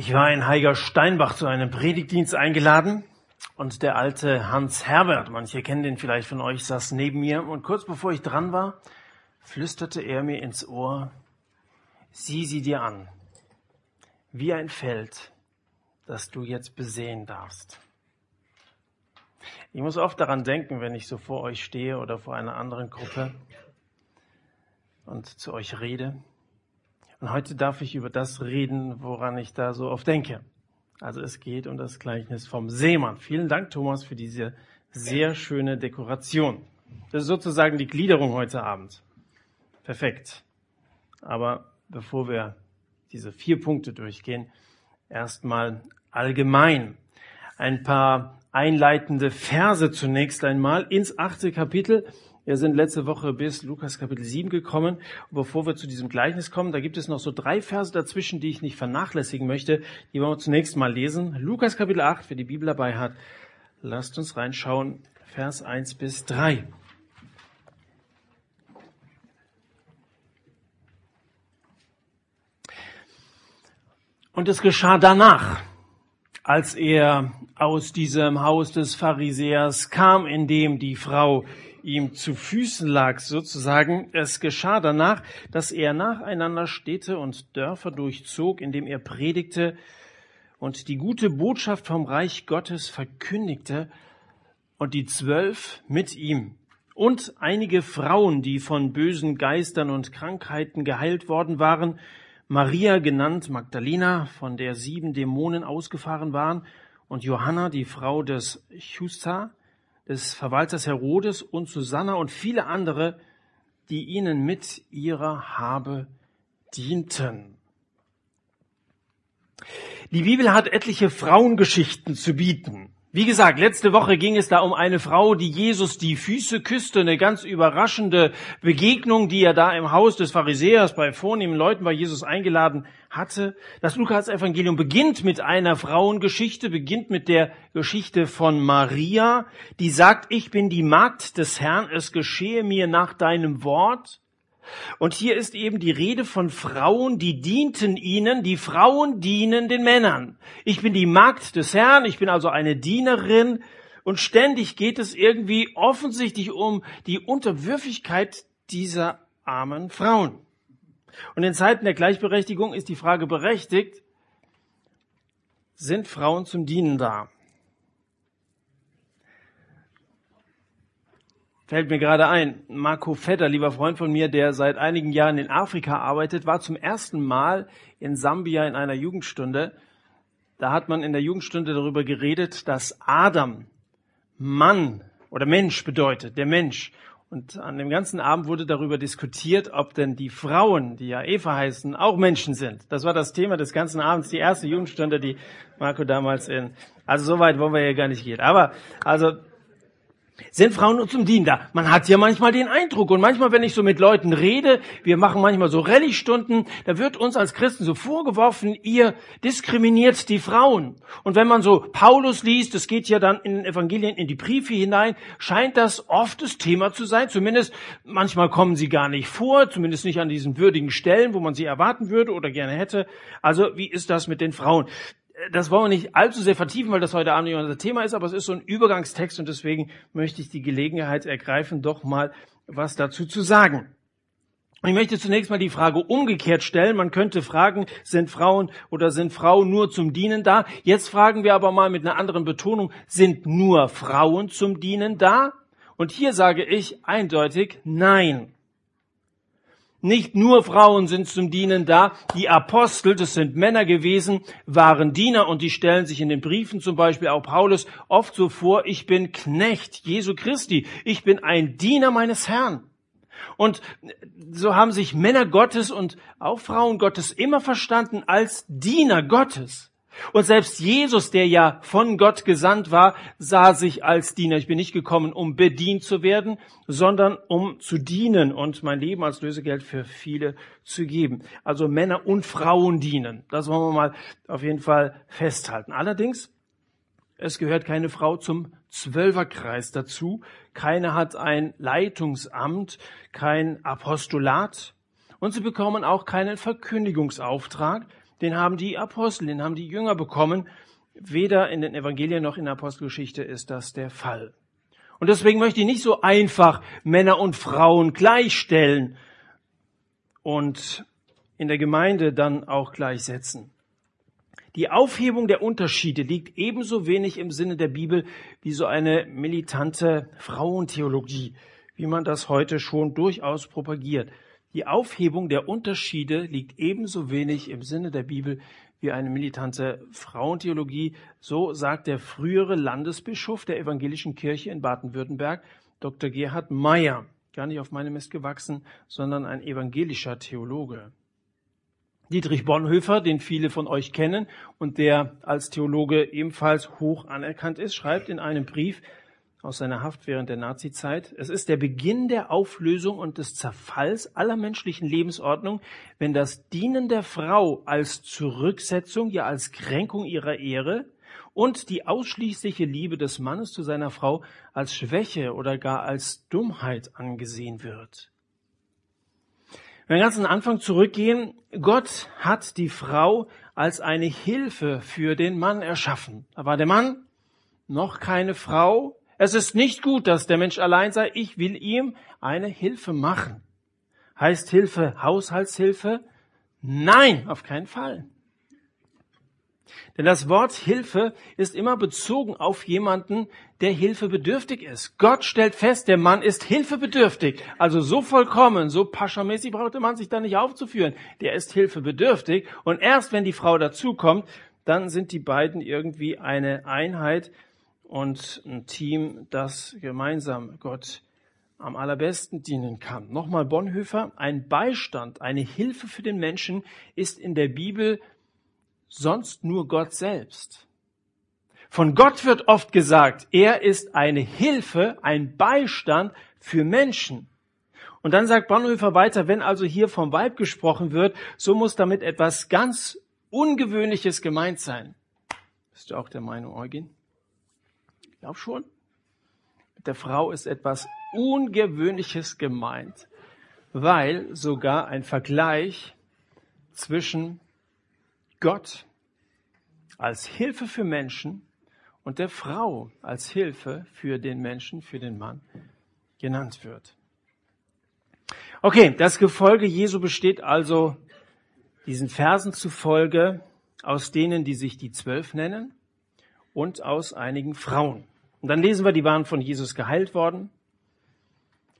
Ich war in Heiger Steinbach zu einem Predigtdienst eingeladen und der alte Hans Herbert, manche kennen den vielleicht von euch, saß neben mir und kurz bevor ich dran war, flüsterte er mir ins Ohr, sieh sie dir an, wie ein Feld, das du jetzt besehen darfst. Ich muss oft daran denken, wenn ich so vor euch stehe oder vor einer anderen Gruppe und zu euch rede. Und heute darf ich über das reden, woran ich da so oft denke. Also es geht um das Gleichnis vom Seemann. Vielen Dank, Thomas, für diese sehr schöne Dekoration. Das ist sozusagen die Gliederung heute Abend. Perfekt. Aber bevor wir diese vier Punkte durchgehen, erstmal allgemein ein paar einleitende Verse zunächst einmal ins achte Kapitel wir sind letzte Woche bis Lukas Kapitel 7 gekommen. Und bevor wir zu diesem Gleichnis kommen, da gibt es noch so drei Verse dazwischen, die ich nicht vernachlässigen möchte. Die wollen wir zunächst mal lesen. Lukas Kapitel 8, wer die Bibel dabei hat, lasst uns reinschauen. Vers 1 bis 3. Und es geschah danach, als er aus diesem Haus des Pharisäers kam, in dem die Frau ihm zu Füßen lag, sozusagen. Es geschah danach, dass er nacheinander Städte und Dörfer durchzog, indem er predigte und die gute Botschaft vom Reich Gottes verkündigte und die Zwölf mit ihm und einige Frauen, die von bösen Geistern und Krankheiten geheilt worden waren, Maria genannt Magdalena, von der sieben Dämonen ausgefahren waren, und Johanna, die Frau des Chusa, des Verwalters Herodes und Susanna und viele andere, die ihnen mit ihrer Habe dienten. Die Bibel hat etliche Frauengeschichten zu bieten. Wie gesagt, letzte Woche ging es da um eine Frau, die Jesus die Füße küsste, eine ganz überraschende Begegnung, die er da im Haus des Pharisäers bei vornehmen Leuten bei Jesus eingeladen hatte. Das Lukas-Evangelium beginnt mit einer Frauengeschichte, beginnt mit der Geschichte von Maria, die sagt, ich bin die Magd des Herrn, es geschehe mir nach deinem Wort. Und hier ist eben die Rede von Frauen, die dienten ihnen, die Frauen dienen den Männern. Ich bin die Magd des Herrn, ich bin also eine Dienerin und ständig geht es irgendwie offensichtlich um die Unterwürfigkeit dieser armen Frauen. Und in Zeiten der Gleichberechtigung ist die Frage berechtigt, sind Frauen zum Dienen da? Fällt mir gerade ein, Marco Vetter, lieber Freund von mir, der seit einigen Jahren in Afrika arbeitet, war zum ersten Mal in Sambia in einer Jugendstunde. Da hat man in der Jugendstunde darüber geredet, dass Adam Mann oder Mensch bedeutet, der Mensch. Und an dem ganzen Abend wurde darüber diskutiert, ob denn die Frauen, die ja Eva heißen, auch Menschen sind. Das war das Thema des ganzen Abends, die erste Jugendstunde, die Marco damals in, also so weit wollen wir ja gar nicht gehen. Aber, also, sind Frauen zum Dienen da? Man hat ja manchmal den Eindruck und manchmal, wenn ich so mit Leuten rede, wir machen manchmal so Rallye-Stunden, da wird uns als Christen so vorgeworfen, ihr diskriminiert die Frauen. Und wenn man so Paulus liest, das geht ja dann in den Evangelien, in die Briefe hinein, scheint das oft das Thema zu sein. Zumindest manchmal kommen sie gar nicht vor, zumindest nicht an diesen würdigen Stellen, wo man sie erwarten würde oder gerne hätte. Also wie ist das mit den Frauen? Das wollen wir nicht allzu sehr vertiefen, weil das heute Abend nicht unser Thema ist, aber es ist so ein Übergangstext und deswegen möchte ich die Gelegenheit ergreifen, doch mal was dazu zu sagen. Ich möchte zunächst mal die Frage umgekehrt stellen. Man könnte fragen, sind Frauen oder sind Frauen nur zum Dienen da? Jetzt fragen wir aber mal mit einer anderen Betonung, sind nur Frauen zum Dienen da? Und hier sage ich eindeutig nein. Nicht nur Frauen sind zum Dienen da. Die Apostel, das sind Männer gewesen, waren Diener und die stellen sich in den Briefen, zum Beispiel auch Paulus, oft so vor, ich bin Knecht Jesu Christi. Ich bin ein Diener meines Herrn. Und so haben sich Männer Gottes und auch Frauen Gottes immer verstanden als Diener Gottes. Und selbst Jesus, der ja von Gott gesandt war, sah sich als Diener. Ich bin nicht gekommen, um bedient zu werden, sondern um zu dienen und mein Leben als Lösegeld für viele zu geben. Also Männer und Frauen dienen. Das wollen wir mal auf jeden Fall festhalten. Allerdings, es gehört keine Frau zum Zwölferkreis dazu. Keine hat ein Leitungsamt, kein Apostolat. Und sie bekommen auch keinen Verkündigungsauftrag den haben die Apostel, den haben die Jünger bekommen. Weder in den Evangelien noch in der Apostelgeschichte ist das der Fall. Und deswegen möchte ich nicht so einfach Männer und Frauen gleichstellen und in der Gemeinde dann auch gleichsetzen. Die Aufhebung der Unterschiede liegt ebenso wenig im Sinne der Bibel wie so eine militante Frauentheologie, wie man das heute schon durchaus propagiert. Die Aufhebung der Unterschiede liegt ebenso wenig im Sinne der Bibel wie eine militante Frauentheologie. So sagt der frühere Landesbischof der evangelischen Kirche in Baden-Württemberg, Dr. Gerhard Meyer. Gar nicht auf meinem Mist gewachsen, sondern ein evangelischer Theologe. Dietrich Bonhoeffer, den viele von euch kennen und der als Theologe ebenfalls hoch anerkannt ist, schreibt in einem Brief aus seiner Haft während der Nazizeit, es ist der Beginn der Auflösung und des Zerfalls aller menschlichen Lebensordnung, wenn das Dienen der Frau als Zurücksetzung, ja als Kränkung ihrer Ehre und die ausschließliche Liebe des Mannes zu seiner Frau als Schwäche oder gar als Dummheit angesehen wird. Wenn wir ganz an den Anfang zurückgehen, Gott hat die Frau als eine Hilfe für den Mann erschaffen. Da war der Mann noch keine Frau. Es ist nicht gut, dass der Mensch allein sei. Ich will ihm eine Hilfe machen. Heißt Hilfe Haushaltshilfe? Nein, auf keinen Fall. Denn das Wort Hilfe ist immer bezogen auf jemanden, der hilfebedürftig ist. Gott stellt fest, der Mann ist hilfebedürftig. Also so vollkommen, so paschamäßig braucht der Mann sich da nicht aufzuführen. Der ist hilfebedürftig. Und erst wenn die Frau dazukommt, dann sind die beiden irgendwie eine Einheit und ein Team, das gemeinsam Gott am allerbesten dienen kann. Nochmal Bonhoeffer, ein Beistand, eine Hilfe für den Menschen ist in der Bibel sonst nur Gott selbst. Von Gott wird oft gesagt, er ist eine Hilfe, ein Beistand für Menschen. Und dann sagt Bonhoeffer weiter, wenn also hier vom Weib gesprochen wird, so muss damit etwas ganz Ungewöhnliches gemeint sein. Bist du auch der Meinung, Eugen? Ich glaube schon. Mit der Frau ist etwas Ungewöhnliches gemeint, weil sogar ein Vergleich zwischen Gott als Hilfe für Menschen und der Frau als Hilfe für den Menschen, für den Mann genannt wird. Okay, das Gefolge Jesu besteht also diesen Versen zufolge aus denen, die sich die Zwölf nennen und aus einigen Frauen. Und dann lesen wir, die waren von Jesus geheilt worden.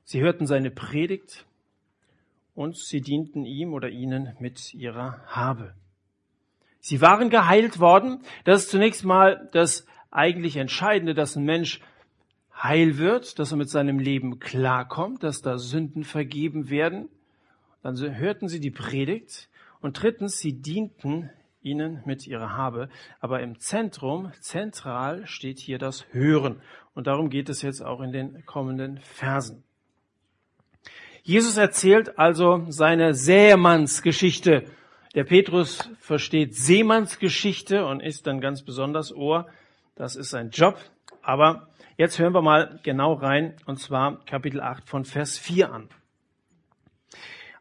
Sie hörten seine Predigt und sie dienten ihm oder ihnen mit ihrer Habe. Sie waren geheilt worden. Das ist zunächst mal das eigentlich Entscheidende, dass ein Mensch heil wird, dass er mit seinem Leben klarkommt, dass da Sünden vergeben werden. Dann hörten sie die Predigt und drittens, sie dienten ihnen mit ihrer Habe. Aber im Zentrum, zentral steht hier das Hören. Und darum geht es jetzt auch in den kommenden Versen. Jesus erzählt also seine Sämannsgeschichte der Petrus versteht Seemannsgeschichte und ist dann ganz besonders Ohr. Das ist sein Job. Aber jetzt hören wir mal genau rein, und zwar Kapitel 8 von Vers 4 an.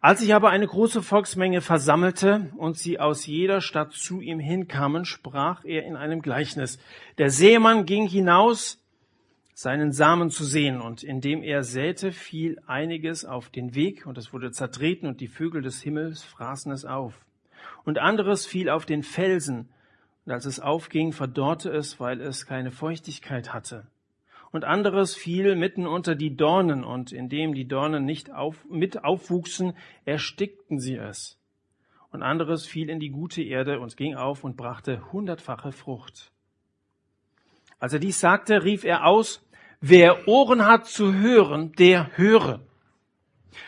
Als sich aber eine große Volksmenge versammelte und sie aus jeder Stadt zu ihm hinkamen, sprach er in einem Gleichnis. Der Seemann ging hinaus, seinen Samen zu sehen, und indem er säte, fiel einiges auf den Weg, und es wurde zertreten, und die Vögel des Himmels fraßen es auf und anderes fiel auf den Felsen, und als es aufging, verdorrte es, weil es keine Feuchtigkeit hatte. Und anderes fiel mitten unter die Dornen, und indem die Dornen nicht auf, mit aufwuchsen, erstickten sie es. Und anderes fiel in die gute Erde und ging auf und brachte hundertfache Frucht. Als er dies sagte, rief er aus, wer Ohren hat zu hören, der höre.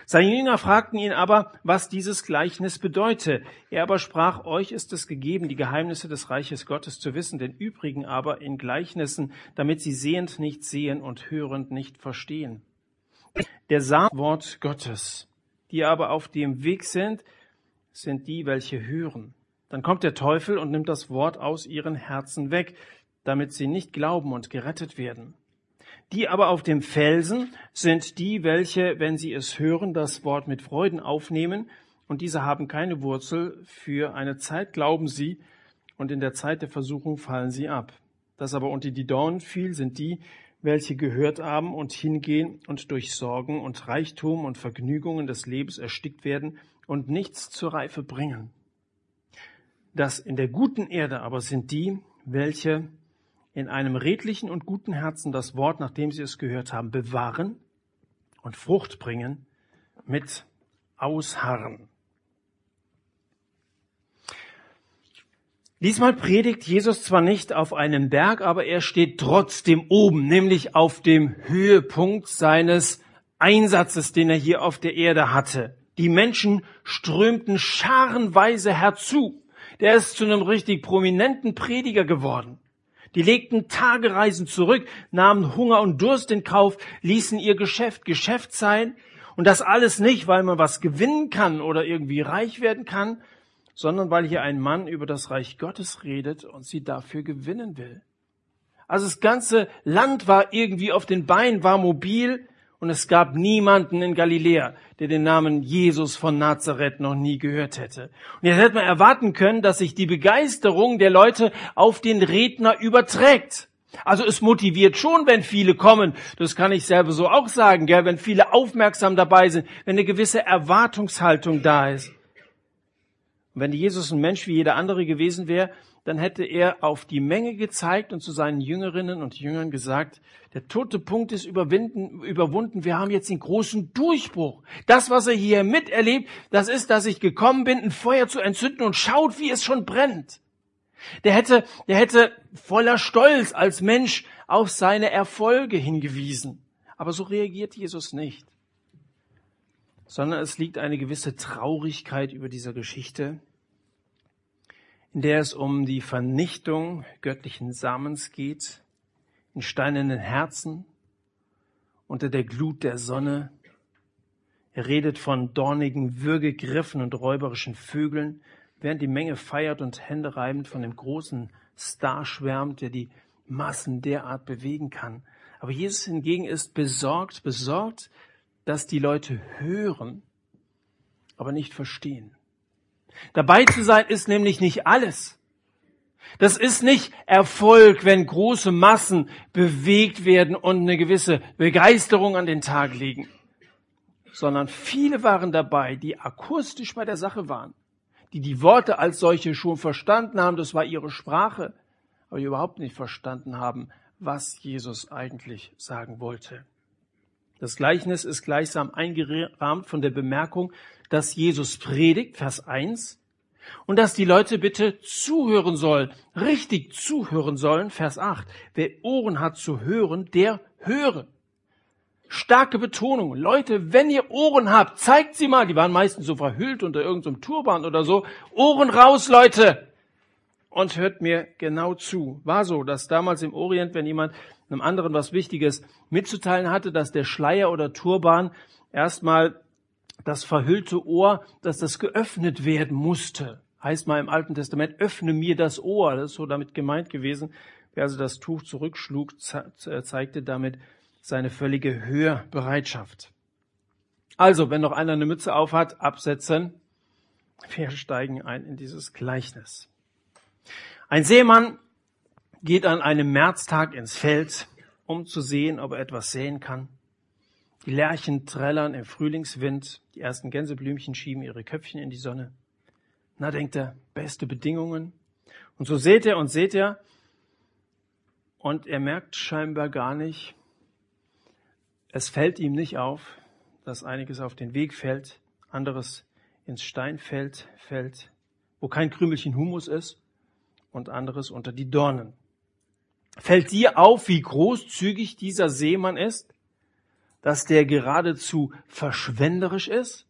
Seine Jünger fragten ihn aber, was dieses Gleichnis bedeute. Er aber sprach, euch ist es gegeben, die Geheimnisse des Reiches Gottes zu wissen, den übrigen aber in Gleichnissen, damit sie sehend nicht sehen und hörend nicht verstehen. Der Samenwort Gottes, die aber auf dem Weg sind, sind die, welche hören. Dann kommt der Teufel und nimmt das Wort aus ihren Herzen weg, damit sie nicht glauben und gerettet werden. Die aber auf dem Felsen sind die, welche, wenn sie es hören, das Wort mit Freuden aufnehmen und diese haben keine Wurzel. Für eine Zeit glauben sie und in der Zeit der Versuchung fallen sie ab. Das aber unter die Dornen fiel, sind die, welche gehört haben und hingehen und durch Sorgen und Reichtum und Vergnügungen des Lebens erstickt werden und nichts zur Reife bringen. Das in der guten Erde aber sind die, welche in einem redlichen und guten Herzen das Wort, nachdem sie es gehört haben, bewahren und Frucht bringen mit Ausharren. Diesmal predigt Jesus zwar nicht auf einem Berg, aber er steht trotzdem oben, nämlich auf dem Höhepunkt seines Einsatzes, den er hier auf der Erde hatte. Die Menschen strömten scharenweise herzu. Der ist zu einem richtig prominenten Prediger geworden. Die legten Tagereisen zurück, nahmen Hunger und Durst in Kauf, ließen ihr Geschäft Geschäft sein. Und das alles nicht, weil man was gewinnen kann oder irgendwie reich werden kann, sondern weil hier ein Mann über das Reich Gottes redet und sie dafür gewinnen will. Also das ganze Land war irgendwie auf den Beinen, war mobil und es gab niemanden in Galiläa, der den Namen Jesus von Nazareth noch nie gehört hätte. Und jetzt hätte man erwarten können, dass sich die Begeisterung der Leute auf den Redner überträgt. Also es motiviert schon, wenn viele kommen. Das kann ich selber so auch sagen, gell? wenn viele aufmerksam dabei sind, wenn eine gewisse Erwartungshaltung da ist. Und wenn Jesus ein Mensch wie jeder andere gewesen wäre, dann hätte er auf die Menge gezeigt und zu seinen Jüngerinnen und Jüngern gesagt, der tote Punkt ist überwunden, wir haben jetzt den großen Durchbruch. Das, was er hier miterlebt, das ist, dass ich gekommen bin, ein Feuer zu entzünden und schaut, wie es schon brennt. Der hätte, der hätte voller Stolz als Mensch auf seine Erfolge hingewiesen. Aber so reagiert Jesus nicht sondern es liegt eine gewisse Traurigkeit über dieser Geschichte, in der es um die Vernichtung göttlichen Samens geht, in steinernen Herzen, unter der Glut der Sonne. Er redet von dornigen Würgegriffen und räuberischen Vögeln, während die Menge feiert und Hände reibend von dem großen Star schwärmt, der die Massen derart bewegen kann. Aber Jesus hingegen ist besorgt, besorgt, dass die Leute hören, aber nicht verstehen. Dabei zu sein ist nämlich nicht alles. Das ist nicht Erfolg, wenn große Massen bewegt werden und eine gewisse Begeisterung an den Tag legen, sondern viele waren dabei, die akustisch bei der Sache waren, die die Worte als solche schon verstanden haben, das war ihre Sprache, aber die überhaupt nicht verstanden haben, was Jesus eigentlich sagen wollte. Das Gleichnis ist gleichsam eingerahmt von der Bemerkung, dass Jesus predigt, Vers 1, und dass die Leute bitte zuhören sollen, richtig zuhören sollen, Vers 8. Wer Ohren hat zu hören, der höre. Starke Betonung. Leute, wenn ihr Ohren habt, zeigt sie mal. Die waren meistens so verhüllt unter irgendeinem Turban oder so. Ohren raus, Leute! Und hört mir genau zu. War so, dass damals im Orient, wenn jemand einem anderen was Wichtiges mitzuteilen hatte, dass der Schleier oder Turban erstmal das verhüllte Ohr, dass das geöffnet werden musste. Heißt mal im Alten Testament, öffne mir das Ohr. Das ist so damit gemeint gewesen. Wer also das Tuch zurückschlug, zeigte damit seine völlige Hörbereitschaft. Also, wenn noch einer eine Mütze aufhat, absetzen. Wir steigen ein in dieses Gleichnis. Ein Seemann geht an einem Märztag ins Feld, um zu sehen, ob er etwas sehen kann. Die Lerchen trällern im Frühlingswind, die ersten Gänseblümchen schieben ihre Köpfchen in die Sonne. Na, denkt er, beste Bedingungen. Und so seht er und seht er, und er merkt scheinbar gar nicht, es fällt ihm nicht auf, dass einiges auf den Weg fällt, anderes ins Steinfeld fällt, wo kein Krümelchen Humus ist, und anderes unter die Dornen. Fällt dir auf, wie großzügig dieser Seemann ist? Dass der geradezu verschwenderisch ist?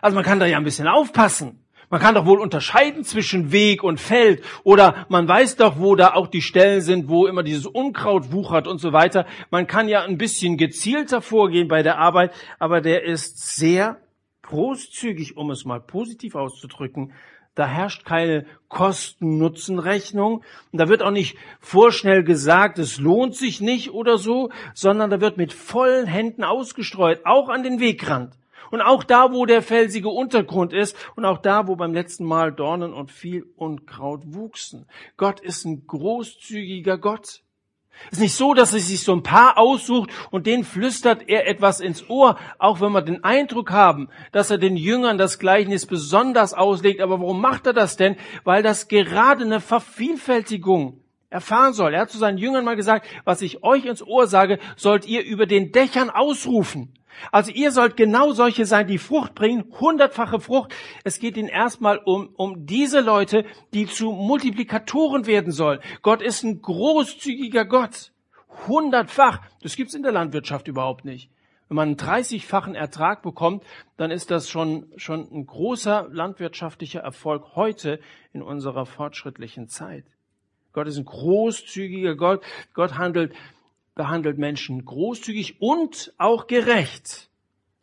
Also man kann da ja ein bisschen aufpassen. Man kann doch wohl unterscheiden zwischen Weg und Feld oder man weiß doch, wo da auch die Stellen sind, wo immer dieses Unkraut wuchert und so weiter. Man kann ja ein bisschen gezielter vorgehen bei der Arbeit, aber der ist sehr großzügig, um es mal positiv auszudrücken, da herrscht keine Kosten-Nutzen-Rechnung. Und da wird auch nicht vorschnell gesagt, es lohnt sich nicht oder so, sondern da wird mit vollen Händen ausgestreut, auch an den Wegrand. Und auch da, wo der felsige Untergrund ist und auch da, wo beim letzten Mal Dornen und viel Unkraut wuchsen. Gott ist ein großzügiger Gott. Es ist nicht so, dass er sich so ein paar aussucht und denen flüstert er etwas ins Ohr, auch wenn wir den Eindruck haben, dass er den Jüngern das Gleichnis besonders auslegt. Aber warum macht er das denn? Weil das gerade eine Vervielfältigung erfahren soll. Er hat zu seinen Jüngern mal gesagt, was ich euch ins Ohr sage, sollt ihr über den Dächern ausrufen. Also ihr sollt genau solche sein, die Frucht bringen, hundertfache Frucht. Es geht ihnen erstmal um, um diese Leute, die zu Multiplikatoren werden sollen. Gott ist ein großzügiger Gott. Hundertfach. Das gibt's in der Landwirtschaft überhaupt nicht. Wenn man einen 30-fachen Ertrag bekommt, dann ist das schon, schon ein großer landwirtschaftlicher Erfolg heute in unserer fortschrittlichen Zeit. Gott ist ein großzügiger Gott. Gott handelt behandelt Menschen großzügig und auch gerecht.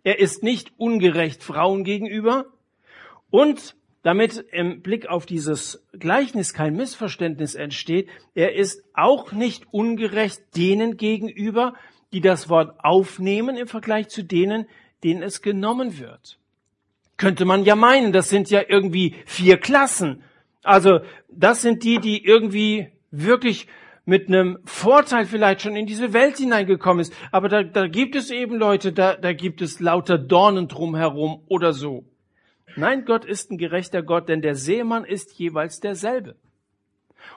Er ist nicht ungerecht Frauen gegenüber und damit im Blick auf dieses Gleichnis kein Missverständnis entsteht, er ist auch nicht ungerecht denen gegenüber, die das Wort aufnehmen im Vergleich zu denen, denen es genommen wird. Könnte man ja meinen, das sind ja irgendwie vier Klassen. Also das sind die, die irgendwie wirklich mit einem Vorteil vielleicht schon in diese Welt hineingekommen ist. Aber da, da gibt es eben Leute, da, da gibt es lauter Dornen drumherum oder so. Nein, Gott ist ein gerechter Gott, denn der Seemann ist jeweils derselbe.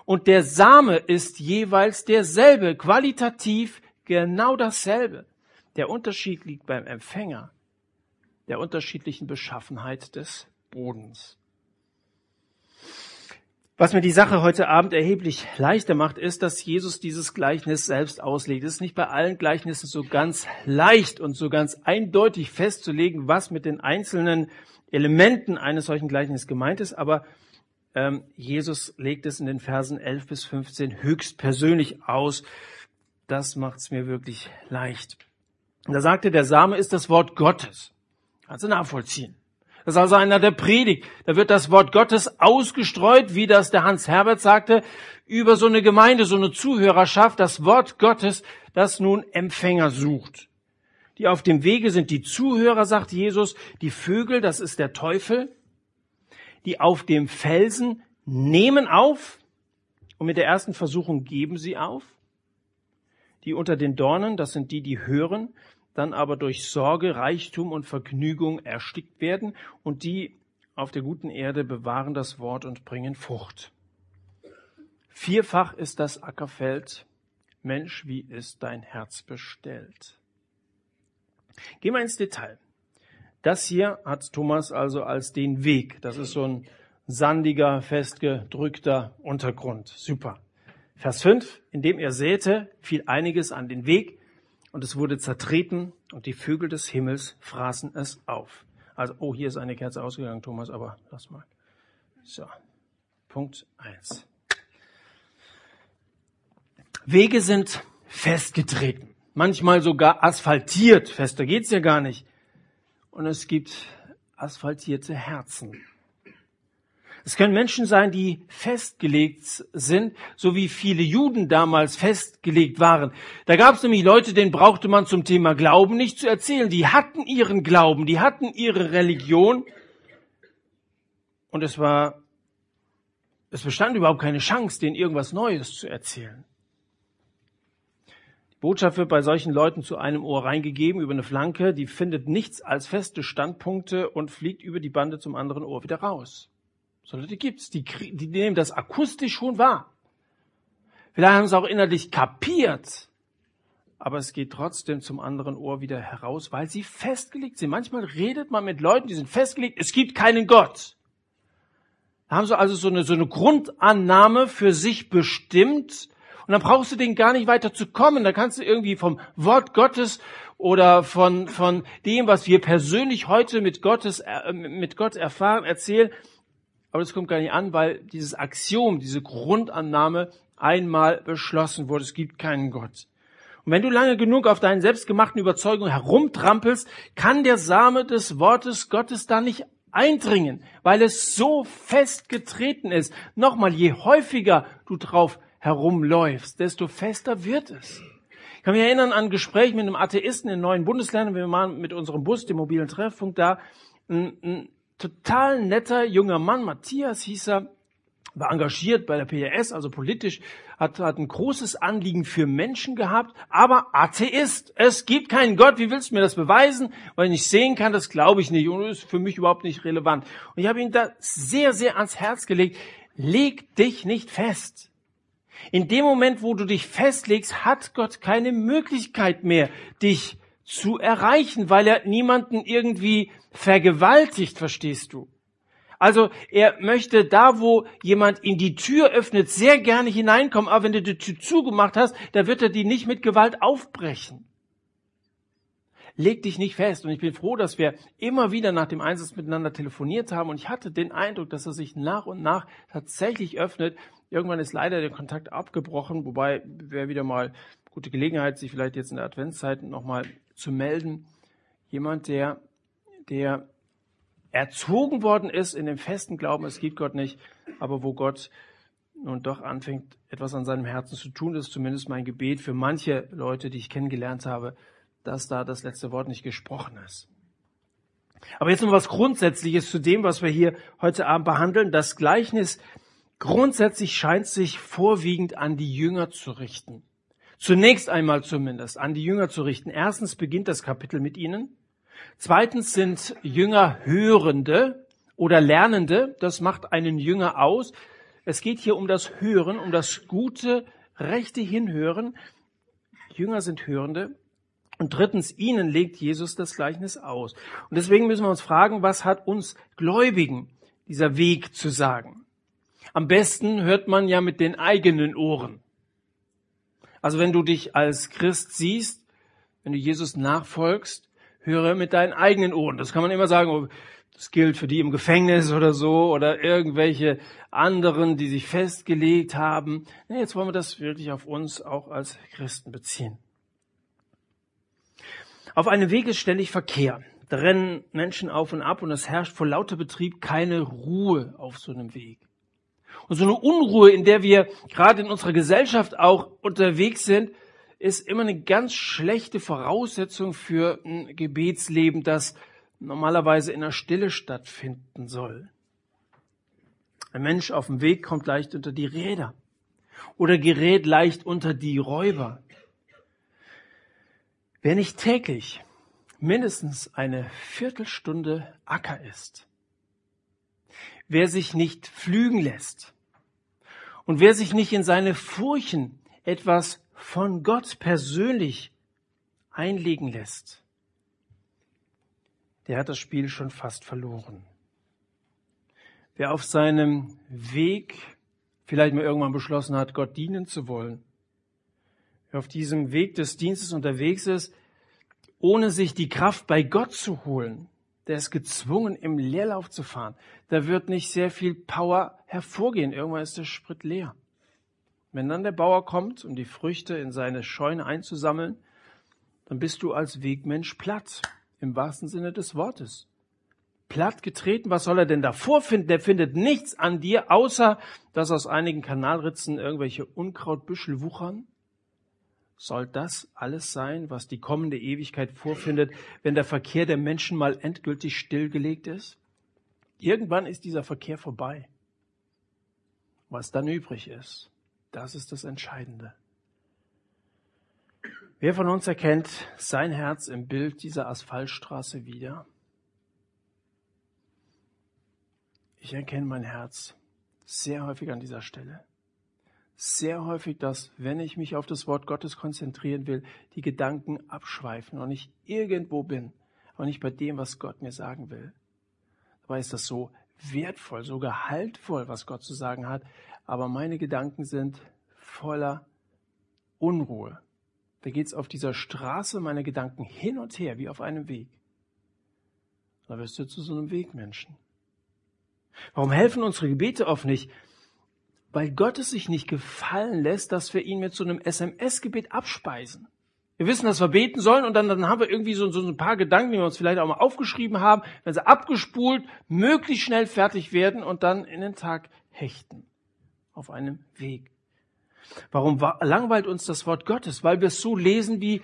Und der Same ist jeweils derselbe, qualitativ genau dasselbe. Der Unterschied liegt beim Empfänger, der unterschiedlichen Beschaffenheit des Bodens. Was mir die Sache heute Abend erheblich leichter macht, ist, dass Jesus dieses Gleichnis selbst auslegt. Es ist nicht bei allen Gleichnissen so ganz leicht und so ganz eindeutig festzulegen, was mit den einzelnen Elementen eines solchen Gleichnisses gemeint ist, aber ähm, Jesus legt es in den Versen 11 bis 15 höchst persönlich aus. Das macht es mir wirklich leicht. Und da sagte, der Same ist das Wort Gottes. Kannst du nachvollziehen. Das ist also einer der Predigt. Da wird das Wort Gottes ausgestreut, wie das der Hans Herbert sagte, über so eine Gemeinde, so eine Zuhörerschaft, das Wort Gottes, das nun Empfänger sucht. Die auf dem Wege sind die Zuhörer, sagt Jesus, die Vögel, das ist der Teufel, die auf dem Felsen nehmen auf und mit der ersten Versuchung geben sie auf. Die unter den Dornen, das sind die, die hören, dann aber durch Sorge, Reichtum und Vergnügung erstickt werden und die auf der guten Erde bewahren das Wort und bringen Frucht. Vierfach ist das Ackerfeld. Mensch, wie ist dein Herz bestellt? Gehen wir ins Detail. Das hier hat Thomas also als den Weg. Das ist so ein sandiger, festgedrückter Untergrund. Super. Vers 5. Indem er säte, fiel einiges an den Weg und es wurde zertreten und die Vögel des Himmels fraßen es auf. Also, oh, hier ist eine Kerze ausgegangen, Thomas, aber lass mal. So, Punkt eins. Wege sind festgetreten, manchmal sogar asphaltiert, fester geht's ja gar nicht. Und es gibt asphaltierte Herzen. Es können Menschen sein, die festgelegt sind, so wie viele Juden damals festgelegt waren. Da gab es nämlich Leute, denen brauchte man zum Thema Glauben nicht zu erzählen. Die hatten ihren Glauben, die hatten ihre Religion. Und es war, es bestand überhaupt keine Chance, denen irgendwas Neues zu erzählen. Die Botschaft wird bei solchen Leuten zu einem Ohr reingegeben über eine Flanke, die findet nichts als feste Standpunkte und fliegt über die Bande zum anderen Ohr wieder raus. So Leute gibt's, die, die nehmen das akustisch schon wahr. Vielleicht haben sie auch innerlich kapiert, aber es geht trotzdem zum anderen Ohr wieder heraus, weil sie festgelegt sind. Manchmal redet man mit Leuten, die sind festgelegt, es gibt keinen Gott. Da haben sie also so eine, so eine Grundannahme für sich bestimmt und dann brauchst du denen gar nicht weiter zu kommen. Da kannst du irgendwie vom Wort Gottes oder von, von dem, was wir persönlich heute mit Gottes, äh, mit Gott erfahren, erzählen aber das kommt gar nicht an, weil dieses Axiom, diese Grundannahme einmal beschlossen wurde. Es gibt keinen Gott. Und wenn du lange genug auf deinen selbstgemachten Überzeugungen herumtrampelst, kann der Same des Wortes Gottes da nicht eindringen, weil es so fest getreten ist. Nochmal, je häufiger du drauf herumläufst, desto fester wird es. Ich kann mich erinnern an ein Gespräch mit einem Atheisten in neuen Bundesländern. Wir waren mit unserem Bus, dem mobilen Treffpunkt da. Ein, ein total netter junger Mann, Matthias hieß er, war engagiert bei der PRS, also politisch, hat, hat ein großes Anliegen für Menschen gehabt, aber Atheist. Es gibt keinen Gott. Wie willst du mir das beweisen? Weil ich nicht sehen kann, das glaube ich nicht und ist für mich überhaupt nicht relevant. Und ich habe ihm da sehr, sehr ans Herz gelegt, leg dich nicht fest. In dem Moment, wo du dich festlegst, hat Gott keine Möglichkeit mehr, dich zu erreichen, weil er niemanden irgendwie vergewaltigt, verstehst du? Also er möchte da, wo jemand in die Tür öffnet, sehr gerne hineinkommen, aber wenn du die Tür zugemacht hast, da wird er die nicht mit Gewalt aufbrechen. Leg dich nicht fest. Und ich bin froh, dass wir immer wieder nach dem Einsatz miteinander telefoniert haben. Und ich hatte den Eindruck, dass er sich nach und nach tatsächlich öffnet. Irgendwann ist leider der Kontakt abgebrochen, wobei wäre wieder mal gute Gelegenheit, sich vielleicht jetzt in der Adventszeit nochmal zu melden. Jemand, der, der erzogen worden ist in dem festen Glauben, es gibt Gott nicht, aber wo Gott nun doch anfängt, etwas an seinem Herzen zu tun, das ist zumindest mein Gebet für manche Leute, die ich kennengelernt habe, dass da das letzte Wort nicht gesprochen ist. Aber jetzt noch was Grundsätzliches zu dem, was wir hier heute Abend behandeln. Das Gleichnis grundsätzlich scheint sich vorwiegend an die Jünger zu richten. Zunächst einmal zumindest an die Jünger zu richten. Erstens beginnt das Kapitel mit ihnen. Zweitens sind Jünger Hörende oder Lernende. Das macht einen Jünger aus. Es geht hier um das Hören, um das gute, rechte Hinhören. Jünger sind Hörende. Und drittens, ihnen legt Jesus das Gleichnis aus. Und deswegen müssen wir uns fragen, was hat uns Gläubigen dieser Weg zu sagen? Am besten hört man ja mit den eigenen Ohren. Also wenn du dich als Christ siehst, wenn du Jesus nachfolgst, höre mit deinen eigenen Ohren. Das kann man immer sagen, das gilt für die im Gefängnis oder so oder irgendwelche anderen, die sich festgelegt haben. Jetzt wollen wir das wirklich auf uns auch als Christen beziehen. Auf einem Weg ist ständig Verkehr. Da rennen Menschen auf und ab und es herrscht vor lauter Betrieb keine Ruhe auf so einem Weg. Und so eine Unruhe, in der wir gerade in unserer Gesellschaft auch unterwegs sind, ist immer eine ganz schlechte Voraussetzung für ein Gebetsleben, das normalerweise in der Stille stattfinden soll. Ein Mensch auf dem Weg kommt leicht unter die Räder oder gerät leicht unter die Räuber. Wer nicht täglich mindestens eine Viertelstunde Acker ist, wer sich nicht pflügen lässt und wer sich nicht in seine Furchen etwas von Gott persönlich einlegen lässt, der hat das Spiel schon fast verloren. Wer auf seinem Weg vielleicht mal irgendwann beschlossen hat, Gott dienen zu wollen, wer auf diesem Weg des Dienstes unterwegs ist, ohne sich die Kraft bei Gott zu holen, der ist gezwungen, im Leerlauf zu fahren. Da wird nicht sehr viel Power hervorgehen. Irgendwann ist der Sprit leer. Wenn dann der Bauer kommt, um die Früchte in seine Scheune einzusammeln, dann bist du als Wegmensch platt, im wahrsten Sinne des Wortes. Platt getreten, was soll er denn davor finden? Der findet nichts an dir, außer dass aus einigen Kanalritzen irgendwelche Unkrautbüschel wuchern. Soll das alles sein, was die kommende Ewigkeit vorfindet, wenn der Verkehr der Menschen mal endgültig stillgelegt ist? Irgendwann ist dieser Verkehr vorbei. Was dann übrig ist, das ist das Entscheidende. Wer von uns erkennt sein Herz im Bild dieser Asphaltstraße wieder? Ich erkenne mein Herz sehr häufig an dieser Stelle. Sehr häufig, dass, wenn ich mich auf das Wort Gottes konzentrieren will, die Gedanken abschweifen und ich irgendwo bin, aber nicht bei dem, was Gott mir sagen will. Dabei ist das so wertvoll, so gehaltvoll, was Gott zu sagen hat, aber meine Gedanken sind voller Unruhe. Da geht es auf dieser Straße meine Gedanken hin und her, wie auf einem Weg. Da wirst du zu so einem Wegmenschen. Warum helfen unsere Gebete oft nicht? Weil Gott es sich nicht gefallen lässt, dass wir ihn mit so einem SMS-Gebet abspeisen. Wir wissen, dass wir beten sollen und dann, dann haben wir irgendwie so, so ein paar Gedanken, die wir uns vielleicht auch mal aufgeschrieben haben, wenn sie abgespult, möglichst schnell fertig werden und dann in den Tag hechten auf einem Weg. Warum langweilt uns das Wort Gottes? Weil wir es so lesen wie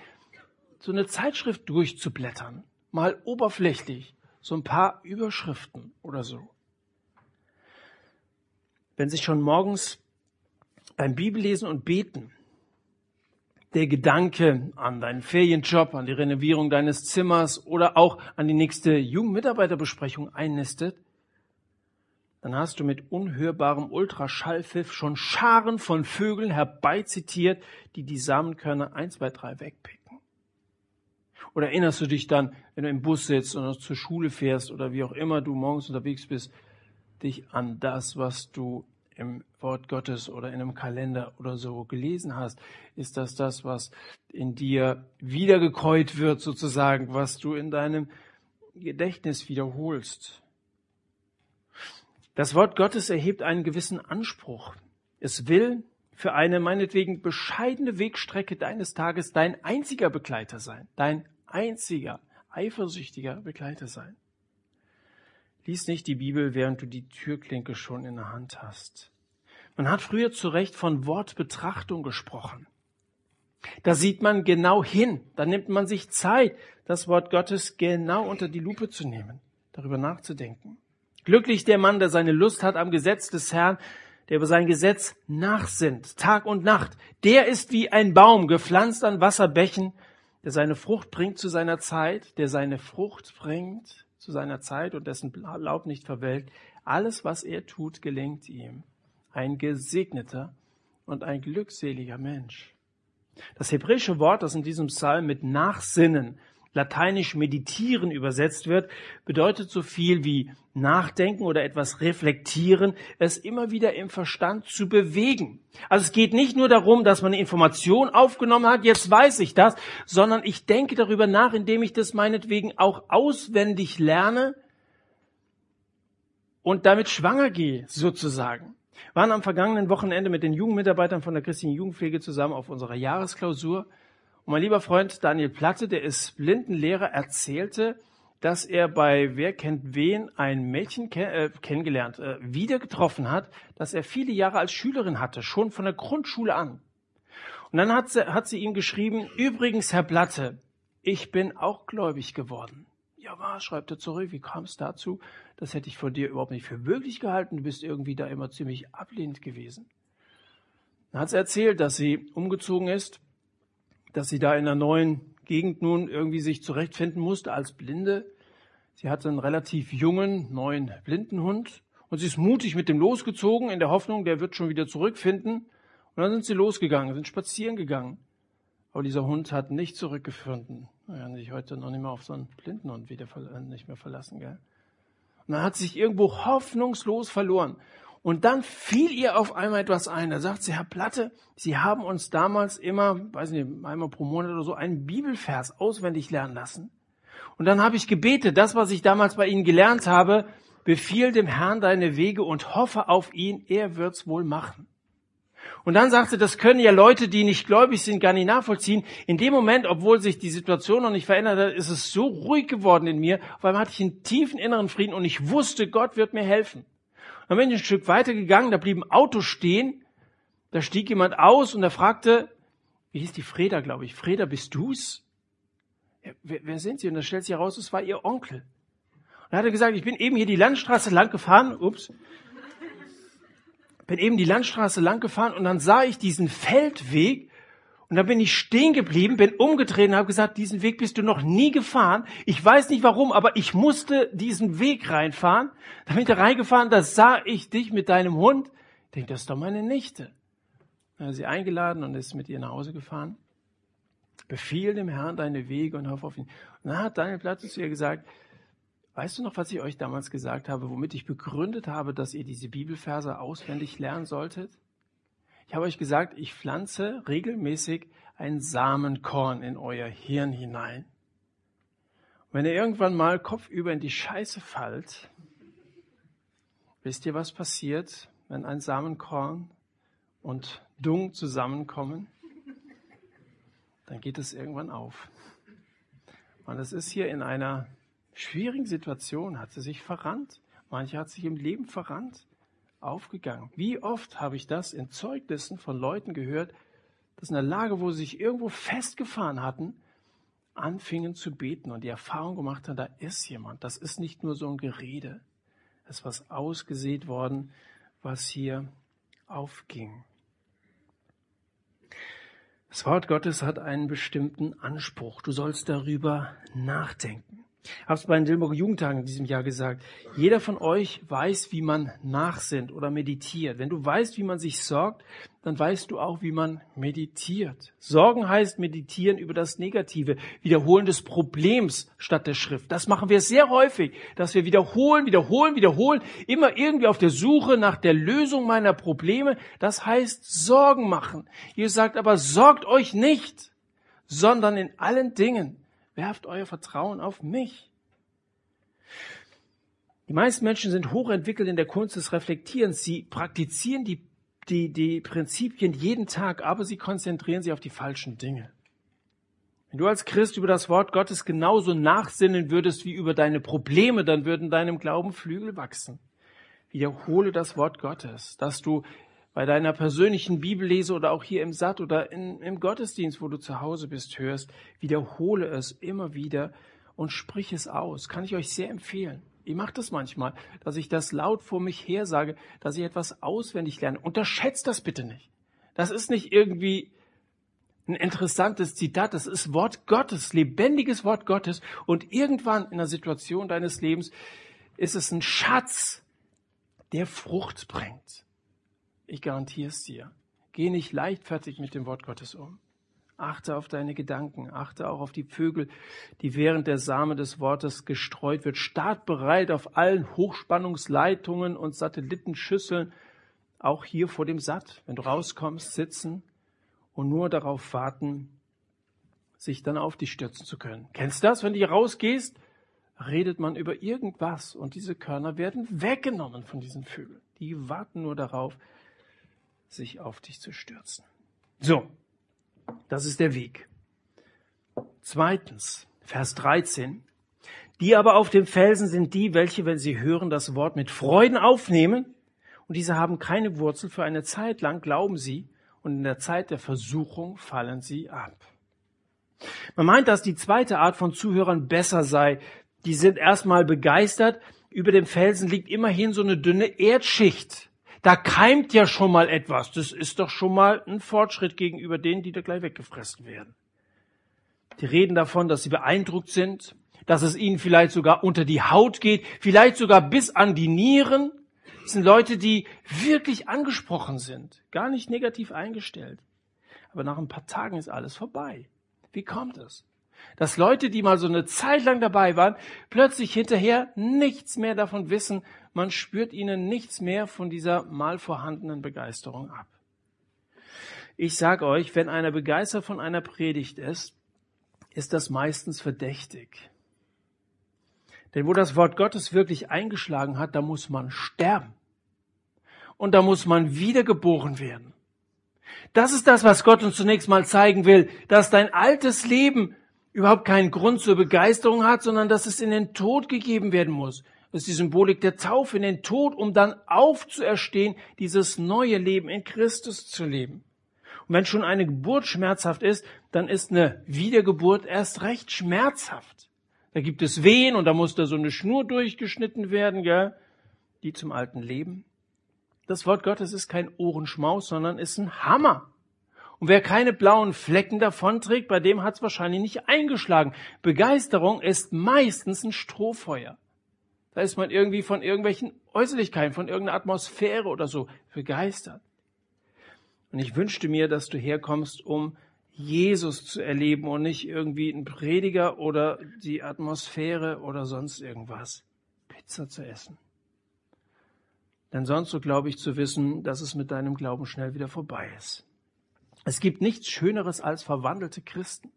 so eine Zeitschrift durchzublättern. Mal oberflächlich. So ein paar Überschriften oder so. Wenn sich schon morgens beim Bibellesen und Beten der Gedanke an deinen Ferienjob, an die Renovierung deines Zimmers oder auch an die nächste Jugendmitarbeiterbesprechung einnistet, dann hast du mit unhörbarem Ultraschallpfiff schon Scharen von Vögeln herbeizitiert, die die Samenkörner 1, 2, 3 wegpicken. Oder erinnerst du dich dann, wenn du im Bus sitzt oder zur Schule fährst oder wie auch immer du morgens unterwegs bist, dich an das, was du im Wort Gottes oder in einem Kalender oder so gelesen hast? Ist das das, was in dir wiedergekäut wird sozusagen, was du in deinem Gedächtnis wiederholst? Das Wort Gottes erhebt einen gewissen Anspruch. Es will für eine meinetwegen bescheidene Wegstrecke deines Tages dein einziger Begleiter sein, dein einziger eifersüchtiger Begleiter sein. Lies nicht die Bibel, während du die Türklinke schon in der Hand hast. Man hat früher zu Recht von Wortbetrachtung gesprochen. Da sieht man genau hin, da nimmt man sich Zeit, das Wort Gottes genau unter die Lupe zu nehmen, darüber nachzudenken. Glücklich der Mann, der seine Lust hat am Gesetz des Herrn, der über sein Gesetz nachsinnt, Tag und Nacht. Der ist wie ein Baum, gepflanzt an Wasserbächen, der seine Frucht bringt zu seiner Zeit, der seine Frucht bringt zu seiner Zeit und dessen Laub nicht verwelkt. Alles, was er tut, gelingt ihm. Ein gesegneter und ein glückseliger Mensch. Das hebräische Wort, das in diesem Psalm mit Nachsinnen lateinisch meditieren übersetzt wird, bedeutet so viel wie nachdenken oder etwas reflektieren, es immer wieder im Verstand zu bewegen. Also es geht nicht nur darum, dass man eine Information aufgenommen hat, jetzt weiß ich das, sondern ich denke darüber nach, indem ich das meinetwegen auch auswendig lerne und damit schwanger gehe, sozusagen. Wir waren am vergangenen Wochenende mit den Jugendmitarbeitern von der christlichen Jugendpflege zusammen auf unserer Jahresklausur und mein lieber Freund Daniel Platte, der ist Blindenlehrer, erzählte, dass er bei Wer kennt wen ein Mädchen ke äh, kennengelernt, äh, wieder getroffen hat, das er viele Jahre als Schülerin hatte, schon von der Grundschule an. Und dann hat sie, hat sie ihm geschrieben, übrigens, Herr Platte, ich bin auch gläubig geworden. Ja, was, schreibt er zurück, wie kam es dazu? Das hätte ich von dir überhaupt nicht für möglich gehalten. Du bist irgendwie da immer ziemlich ablehnend gewesen. Dann hat sie erzählt, dass sie umgezogen ist dass sie da in einer neuen Gegend nun irgendwie sich zurechtfinden musste als Blinde. Sie hatte einen relativ jungen, neuen Blindenhund und sie ist mutig mit dem losgezogen in der Hoffnung, der wird schon wieder zurückfinden. Und dann sind sie losgegangen, sind spazieren gegangen. Aber dieser Hund hat nicht zurückgefunden. Er kann sich heute noch nicht mehr auf so einen Blindenhund wieder nicht mehr verlassen, gell? Und dann hat sich irgendwo hoffnungslos verloren. Und dann fiel ihr auf einmal etwas ein. Da sagt sie, Herr Platte, Sie haben uns damals immer, weiß nicht, einmal pro Monat oder so, einen Bibelvers auswendig lernen lassen. Und dann habe ich gebetet, das, was ich damals bei Ihnen gelernt habe, befiehl dem Herrn deine Wege und hoffe auf ihn, er wird's wohl machen. Und dann sagte, das können ja Leute, die nicht gläubig sind, gar nicht nachvollziehen. In dem Moment, obwohl sich die Situation noch nicht verändert hat, ist es so ruhig geworden in mir, einmal hatte ich einen tiefen inneren Frieden und ich wusste, Gott wird mir helfen. Dann bin ich ein Stück weiter gegangen, da blieb ein Auto stehen, da stieg jemand aus und er fragte, wie hieß die Freda, glaube ich, Freda, bist du's? Ja, wer, wer, sind Sie? Und da stellt sich heraus, es war ihr Onkel. Und er hatte gesagt, ich bin eben hier die Landstraße lang gefahren, ups, bin eben die Landstraße lang gefahren und dann sah ich diesen Feldweg und dann bin ich stehen geblieben, bin umgedreht und habe gesagt, diesen Weg bist du noch nie gefahren. Ich weiß nicht warum, aber ich musste diesen Weg reinfahren. Da bin ich da reingefahren, da sah ich dich mit deinem Hund. Ich denke, das ist doch meine Nichte. Dann hat sie eingeladen und ist mit ihr nach Hause gefahren. Befiehl dem Herrn deine Wege und hoffe auf ihn. Und dann hat Daniel Platte zu ihr gesagt, weißt du noch, was ich euch damals gesagt habe, womit ich begründet habe, dass ihr diese Bibelverse auswendig lernen solltet? Ich habe euch gesagt, ich pflanze regelmäßig ein Samenkorn in euer Hirn hinein. Und wenn ihr irgendwann mal kopfüber in die Scheiße fallt, wisst ihr, was passiert, wenn ein Samenkorn und Dung zusammenkommen? Dann geht es irgendwann auf. Und es ist hier in einer schwierigen Situation, hat sie sich verrannt. Manche hat sich im Leben verrannt. Aufgegangen. Wie oft habe ich das in Zeugnissen von Leuten gehört, dass in der Lage, wo sie sich irgendwo festgefahren hatten, anfingen zu beten und die Erfahrung gemacht haben, da ist jemand. Das ist nicht nur so ein Gerede. Es ist was ausgesät worden, was hier aufging. Das Wort Gottes hat einen bestimmten Anspruch. Du sollst darüber nachdenken. Habe es bei den Dilburger Jugendtagen in diesem Jahr gesagt. Jeder von euch weiß, wie man nachsinnt oder meditiert. Wenn du weißt, wie man sich sorgt, dann weißt du auch, wie man meditiert. Sorgen heißt meditieren über das Negative, Wiederholen des Problems statt der Schrift. Das machen wir sehr häufig, dass wir wiederholen, wiederholen, wiederholen, immer irgendwie auf der Suche nach der Lösung meiner Probleme. Das heißt Sorgen machen. Ihr sagt aber, sorgt euch nicht, sondern in allen Dingen werft euer Vertrauen auf mich. Die meisten Menschen sind hochentwickelt in der Kunst des Reflektierens. Sie praktizieren die die, die Prinzipien jeden Tag, aber sie konzentrieren sich auf die falschen Dinge. Wenn du als Christ über das Wort Gottes genauso nachsinnen würdest wie über deine Probleme, dann würden deinem Glauben Flügel wachsen. Wiederhole das Wort Gottes, dass du bei deiner persönlichen Bibellese oder auch hier im Satt oder in, im Gottesdienst, wo du zu Hause bist, hörst. Wiederhole es immer wieder und sprich es aus. Kann ich euch sehr empfehlen. Ich mache das manchmal, dass ich das laut vor mich her sage, dass ich etwas auswendig lerne. Unterschätzt das bitte nicht. Das ist nicht irgendwie ein interessantes Zitat, das ist Wort Gottes, lebendiges Wort Gottes. Und irgendwann in der Situation deines Lebens ist es ein Schatz, der Frucht bringt. Ich garantiere es dir. Geh nicht leichtfertig mit dem Wort Gottes um. Achte auf deine Gedanken, achte auch auf die Vögel, die während der Same des Wortes gestreut wird. Startbereit auf allen Hochspannungsleitungen und Satellitenschüsseln, auch hier vor dem Satt, wenn du rauskommst, sitzen und nur darauf warten, sich dann auf dich stürzen zu können. Kennst du das? Wenn du hier rausgehst, redet man über irgendwas und diese Körner werden weggenommen von diesen Vögeln. Die warten nur darauf, sich auf dich zu stürzen. So, das ist der Weg. Zweitens, Vers 13. Die aber auf dem Felsen sind die, welche, wenn sie hören, das Wort mit Freuden aufnehmen. Und diese haben keine Wurzel für eine Zeit lang, glauben sie. Und in der Zeit der Versuchung fallen sie ab. Man meint, dass die zweite Art von Zuhörern besser sei. Die sind erstmal begeistert. Über dem Felsen liegt immerhin so eine dünne Erdschicht. Da keimt ja schon mal etwas. Das ist doch schon mal ein Fortschritt gegenüber denen, die da gleich weggefressen werden. Die reden davon, dass sie beeindruckt sind, dass es ihnen vielleicht sogar unter die Haut geht, vielleicht sogar bis an die Nieren. Das sind Leute, die wirklich angesprochen sind, gar nicht negativ eingestellt. Aber nach ein paar Tagen ist alles vorbei. Wie kommt es? Dass Leute, die mal so eine Zeit lang dabei waren, plötzlich hinterher nichts mehr davon wissen, man spürt ihnen nichts mehr von dieser mal vorhandenen Begeisterung ab. Ich sage euch, wenn einer begeistert von einer Predigt ist, ist das meistens verdächtig. Denn wo das Wort Gottes wirklich eingeschlagen hat, da muss man sterben. Und da muss man wiedergeboren werden. Das ist das, was Gott uns zunächst mal zeigen will, dass dein altes Leben überhaupt keinen Grund zur Begeisterung hat, sondern dass es in den Tod gegeben werden muss. Das ist die Symbolik der Taufe in den Tod, um dann aufzuerstehen, dieses neue Leben in Christus zu leben. Und wenn schon eine Geburt schmerzhaft ist, dann ist eine Wiedergeburt erst recht schmerzhaft. Da gibt es Wehen und da muss da so eine Schnur durchgeschnitten werden, gell? die zum alten Leben. Das Wort Gottes ist kein Ohrenschmaus, sondern ist ein Hammer. Und wer keine blauen Flecken davonträgt, bei dem hat es wahrscheinlich nicht eingeschlagen. Begeisterung ist meistens ein Strohfeuer. Da ist man irgendwie von irgendwelchen Äußerlichkeiten, von irgendeiner Atmosphäre oder so begeistert. Und ich wünschte mir, dass du herkommst, um Jesus zu erleben und nicht irgendwie einen Prediger oder die Atmosphäre oder sonst irgendwas. Pizza zu essen. Denn sonst so glaube ich zu wissen, dass es mit deinem Glauben schnell wieder vorbei ist. Es gibt nichts Schöneres als verwandelte Christen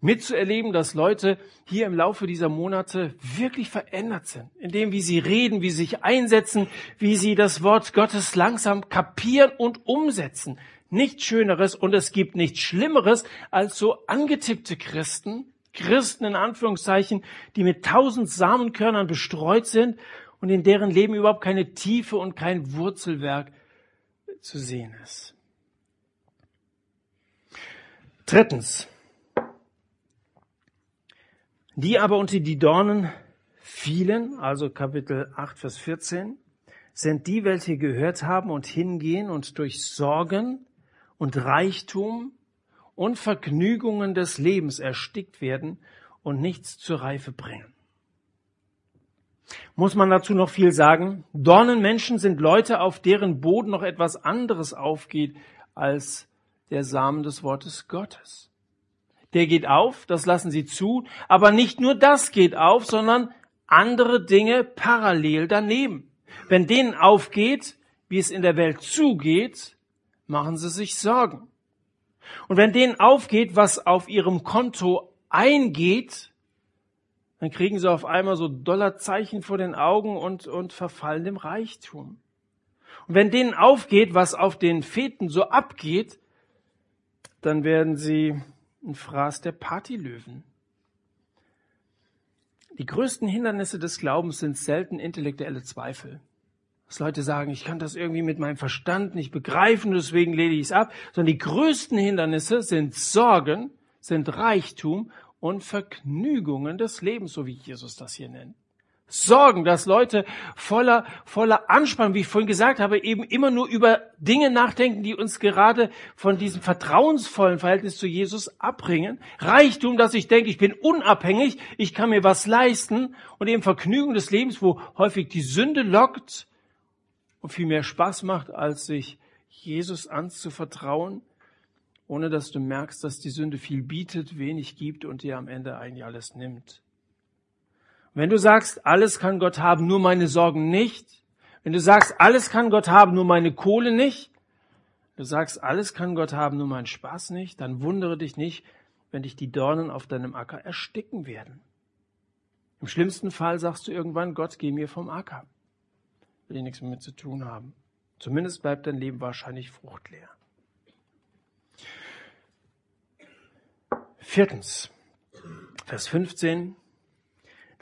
mitzuerleben, dass Leute hier im Laufe dieser Monate wirklich verändert sind, in dem, wie sie reden, wie sie sich einsetzen, wie sie das Wort Gottes langsam kapieren und umsetzen. Nichts Schöneres und es gibt nichts Schlimmeres als so angetippte Christen, Christen in Anführungszeichen, die mit tausend Samenkörnern bestreut sind und in deren Leben überhaupt keine Tiefe und kein Wurzelwerk zu sehen ist. Drittens. Die aber unter die Dornen fielen, also Kapitel 8, Vers 14, sind die, welche gehört haben und hingehen und durch Sorgen und Reichtum und Vergnügungen des Lebens erstickt werden und nichts zur Reife bringen. Muss man dazu noch viel sagen? Dornenmenschen sind Leute, auf deren Boden noch etwas anderes aufgeht als der Samen des Wortes Gottes. Der geht auf, das lassen sie zu, aber nicht nur das geht auf, sondern andere Dinge parallel daneben. Wenn denen aufgeht, wie es in der Welt zugeht, machen sie sich Sorgen. Und wenn denen aufgeht, was auf ihrem Konto eingeht, dann kriegen sie auf einmal so Dollarzeichen vor den Augen und, und verfallen dem Reichtum. Und wenn denen aufgeht, was auf den Feten so abgeht, dann werden sie ein Fraß der Partylöwen. Die größten Hindernisse des Glaubens sind selten intellektuelle Zweifel. Dass Leute sagen, ich kann das irgendwie mit meinem Verstand nicht begreifen, deswegen lehne ich es ab. Sondern die größten Hindernisse sind Sorgen, sind Reichtum und Vergnügungen des Lebens, so wie Jesus das hier nennt. Sorgen, dass Leute voller, voller Anspannung, wie ich vorhin gesagt habe, eben immer nur über Dinge nachdenken, die uns gerade von diesem vertrauensvollen Verhältnis zu Jesus abbringen. Reichtum, dass ich denke, ich bin unabhängig, ich kann mir was leisten und eben Vergnügung des Lebens, wo häufig die Sünde lockt und viel mehr Spaß macht, als sich Jesus anzuvertrauen, ohne dass du merkst, dass die Sünde viel bietet, wenig gibt und dir am Ende eigentlich alles nimmt. Wenn du sagst, alles kann Gott haben, nur meine Sorgen nicht, wenn du sagst, alles kann Gott haben, nur meine Kohle nicht, du sagst, alles kann Gott haben, nur mein Spaß nicht, dann wundere dich nicht, wenn dich die Dornen auf deinem Acker ersticken werden. Im schlimmsten Fall sagst du irgendwann, Gott, geh mir vom Acker. Will ich nichts mehr mit zu tun haben. Zumindest bleibt dein Leben wahrscheinlich fruchtleer. Viertens, Vers 15.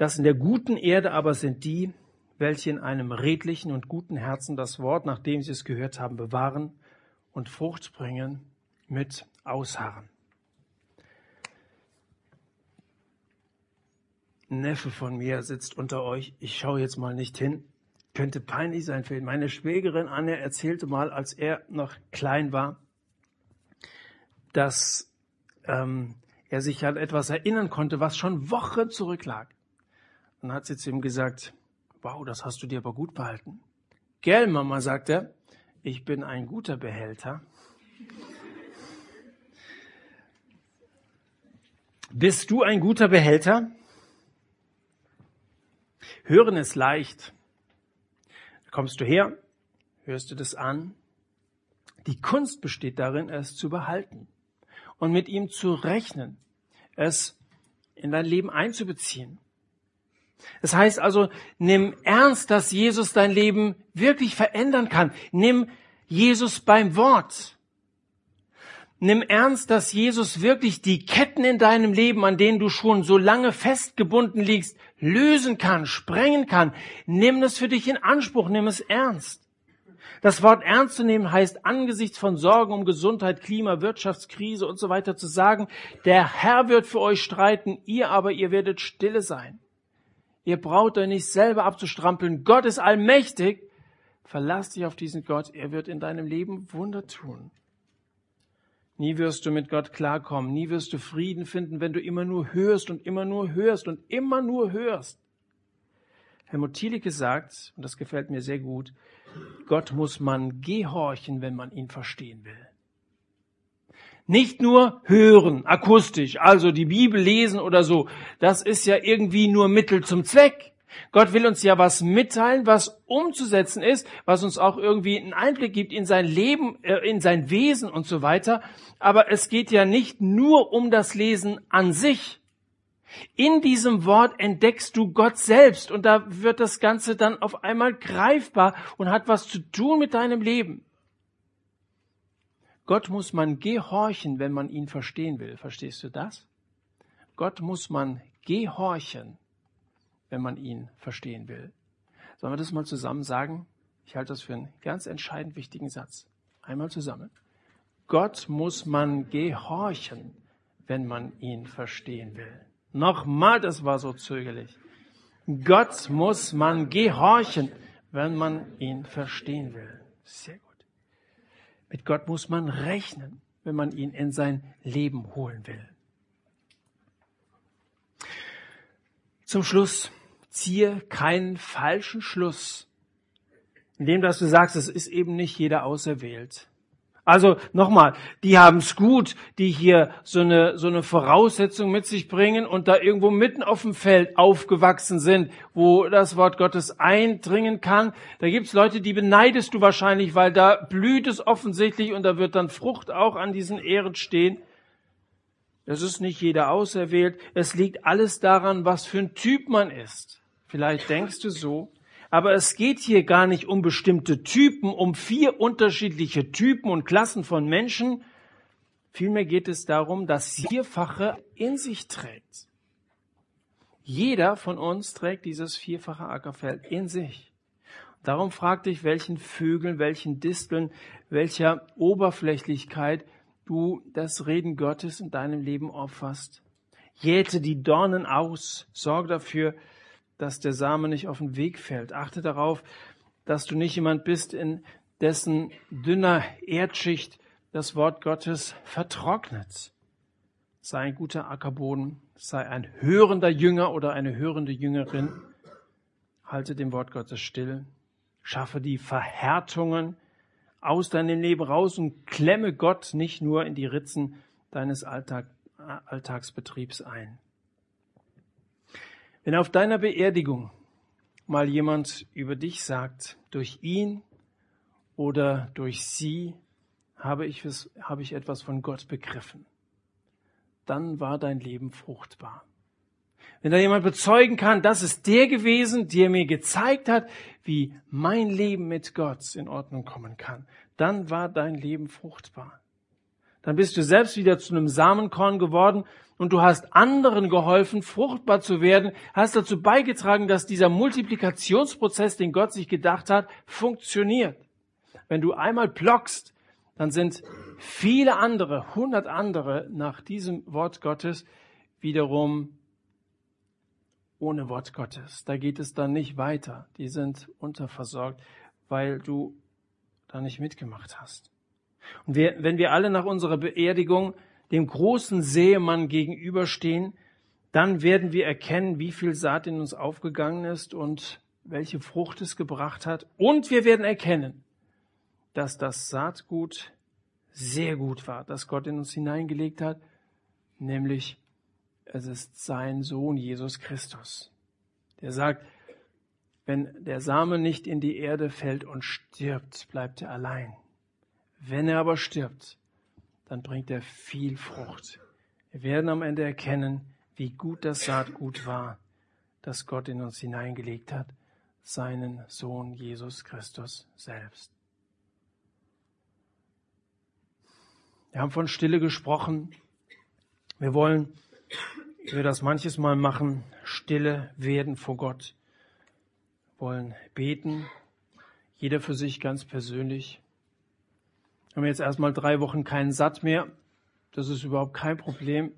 Das in der guten Erde aber sind die, welche in einem redlichen und guten Herzen das Wort, nachdem sie es gehört haben, bewahren und Frucht bringen mit Ausharren. Ein Neffe von mir sitzt unter euch. Ich schaue jetzt mal nicht hin. Könnte peinlich sein für ihn. Meine Schwägerin Anne erzählte mal, als er noch klein war, dass ähm, er sich an etwas erinnern konnte, was schon Wochen zurücklag. Dann hat sie zu ihm gesagt, wow, das hast du dir aber gut behalten. Gell, Mama, sagt er, ich bin ein guter Behälter. Bist du ein guter Behälter? Hören ist leicht. Kommst du her, hörst du das an. Die Kunst besteht darin, es zu behalten und mit ihm zu rechnen, es in dein Leben einzubeziehen. Das heißt also, nimm ernst, dass Jesus dein Leben wirklich verändern kann. Nimm Jesus beim Wort. Nimm ernst, dass Jesus wirklich die Ketten in deinem Leben, an denen du schon so lange festgebunden liegst, lösen kann, sprengen kann. Nimm es für dich in Anspruch, nimm es ernst. Das Wort ernst zu nehmen heißt, angesichts von Sorgen um Gesundheit, Klima, Wirtschaftskrise und so weiter zu sagen, der Herr wird für euch streiten, ihr aber, ihr werdet stille sein. Ihr braucht euch nicht selber abzustrampeln. Gott ist allmächtig. Verlass dich auf diesen Gott. Er wird in deinem Leben Wunder tun. Nie wirst du mit Gott klarkommen. Nie wirst du Frieden finden, wenn du immer nur hörst und immer nur hörst und immer nur hörst. Helmut Thielicke sagt, und das gefällt mir sehr gut, Gott muss man gehorchen, wenn man ihn verstehen will. Nicht nur hören, akustisch, also die Bibel lesen oder so. Das ist ja irgendwie nur Mittel zum Zweck. Gott will uns ja was mitteilen, was umzusetzen ist, was uns auch irgendwie einen Einblick gibt in sein Leben, äh, in sein Wesen und so weiter. Aber es geht ja nicht nur um das Lesen an sich. In diesem Wort entdeckst du Gott selbst und da wird das Ganze dann auf einmal greifbar und hat was zu tun mit deinem Leben. Gott muss man gehorchen, wenn man ihn verstehen will. Verstehst du das? Gott muss man gehorchen, wenn man ihn verstehen will. Sollen wir das mal zusammen sagen? Ich halte das für einen ganz entscheidend wichtigen Satz. Einmal zusammen. Gott muss man gehorchen, wenn man ihn verstehen will. Nochmal, das war so zögerlich. Gott muss man gehorchen, wenn man ihn verstehen will. Sehr gut. Mit Gott muss man rechnen, wenn man ihn in sein Leben holen will. Zum Schluss, ziehe keinen falschen Schluss, indem dass du sagst, es ist eben nicht jeder auserwählt. Also nochmal, die haben es gut, die hier so eine, so eine Voraussetzung mit sich bringen und da irgendwo mitten auf dem Feld aufgewachsen sind, wo das Wort Gottes eindringen kann. Da gibt's Leute, die beneidest du wahrscheinlich, weil da blüht es offensichtlich und da wird dann Frucht auch an diesen Ehren stehen. Es ist nicht jeder auserwählt. Es liegt alles daran, was für ein Typ man ist. Vielleicht denkst du so. Aber es geht hier gar nicht um bestimmte Typen, um vier unterschiedliche Typen und Klassen von Menschen. Vielmehr geht es darum, dass Vierfache in sich trägt. Jeder von uns trägt dieses vierfache Ackerfeld in sich. Darum frag dich, welchen Vögeln, welchen Disteln, welcher Oberflächlichkeit du das Reden Gottes in deinem Leben opferst. Jäte die Dornen aus, sorge dafür, dass der Same nicht auf den Weg fällt. Achte darauf, dass du nicht jemand bist, in dessen dünner Erdschicht das Wort Gottes vertrocknet. Sei ein guter Ackerboden, sei ein hörender Jünger oder eine hörende Jüngerin. Halte dem Wort Gottes still. Schaffe die Verhärtungen aus deinem Leben raus und klemme Gott nicht nur in die Ritzen deines Alltag, Alltagsbetriebs ein. Wenn auf deiner Beerdigung mal jemand über dich sagt, durch ihn oder durch sie habe ich, habe ich etwas von Gott begriffen, dann war dein Leben fruchtbar. Wenn da jemand bezeugen kann, das ist der gewesen, der mir gezeigt hat, wie mein Leben mit Gott in Ordnung kommen kann, dann war dein Leben fruchtbar. Dann bist du selbst wieder zu einem Samenkorn geworden und du hast anderen geholfen, fruchtbar zu werden, hast dazu beigetragen, dass dieser Multiplikationsprozess, den Gott sich gedacht hat, funktioniert. Wenn du einmal blockst, dann sind viele andere, hundert andere nach diesem Wort Gottes wiederum ohne Wort Gottes. Da geht es dann nicht weiter. Die sind unterversorgt, weil du da nicht mitgemacht hast. Und wir, wenn wir alle nach unserer Beerdigung dem großen Seemann gegenüberstehen, dann werden wir erkennen, wie viel Saat in uns aufgegangen ist und welche Frucht es gebracht hat. Und wir werden erkennen, dass das Saatgut sehr gut war, das Gott in uns hineingelegt hat, nämlich es ist sein Sohn Jesus Christus. Der sagt, wenn der Same nicht in die Erde fällt und stirbt, bleibt er allein. Wenn er aber stirbt, dann bringt er viel Frucht. Wir werden am Ende erkennen, wie gut das Saatgut war, das Gott in uns hineingelegt hat, seinen Sohn Jesus Christus selbst. Wir haben von Stille gesprochen. Wir wollen, wie wir das manches Mal machen, stille werden vor Gott. Wir wollen beten, jeder für sich ganz persönlich haben jetzt erstmal drei Wochen keinen Satt mehr. Das ist überhaupt kein Problem.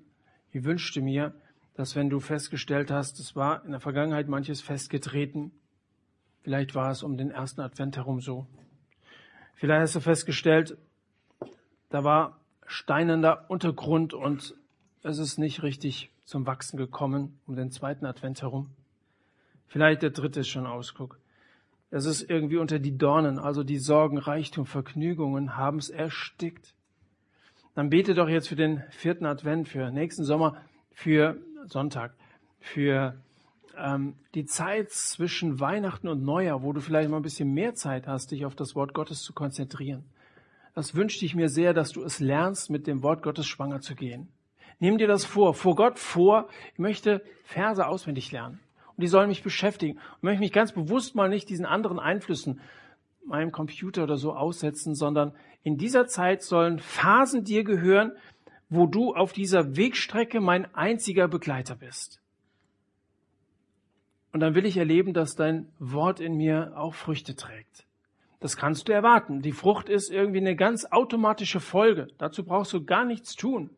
Ich wünschte mir, dass wenn du festgestellt hast, es war in der Vergangenheit manches festgetreten, vielleicht war es um den ersten Advent herum so. Vielleicht hast du festgestellt, da war steinernder Untergrund und es ist nicht richtig zum Wachsen gekommen um den zweiten Advent herum. Vielleicht der dritte ist schon Ausguck. Es ist irgendwie unter die Dornen, also die Sorgen, Reichtum, Vergnügungen haben es erstickt. Dann bete doch jetzt für den vierten Advent, für nächsten Sommer, für Sonntag, für ähm, die Zeit zwischen Weihnachten und Neujahr, wo du vielleicht mal ein bisschen mehr Zeit hast, dich auf das Wort Gottes zu konzentrieren. Das wünschte ich mir sehr, dass du es lernst, mit dem Wort Gottes schwanger zu gehen. Nimm dir das vor, vor Gott vor. Ich möchte Verse auswendig lernen und die sollen mich beschäftigen. Und möchte mich ganz bewusst mal nicht diesen anderen Einflüssen, meinem Computer oder so aussetzen, sondern in dieser Zeit sollen Phasen dir gehören, wo du auf dieser Wegstrecke mein einziger Begleiter bist. Und dann will ich erleben, dass dein Wort in mir auch Früchte trägt. Das kannst du erwarten. Die Frucht ist irgendwie eine ganz automatische Folge. Dazu brauchst du gar nichts tun.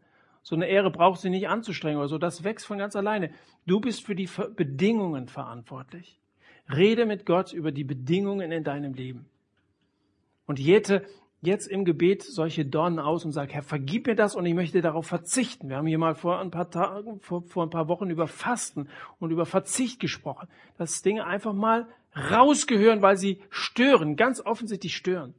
So eine Ehre brauchst du nicht anzustrengen oder so. Das wächst von ganz alleine. Du bist für die Bedingungen verantwortlich. Rede mit Gott über die Bedingungen in deinem Leben. Und jete jetzt im Gebet solche Dornen aus und sag, Herr, vergib mir das und ich möchte darauf verzichten. Wir haben hier mal vor ein paar Tagen, vor, vor ein paar Wochen über Fasten und über Verzicht gesprochen. Dass Dinge einfach mal rausgehören, weil sie stören, ganz offensichtlich stören.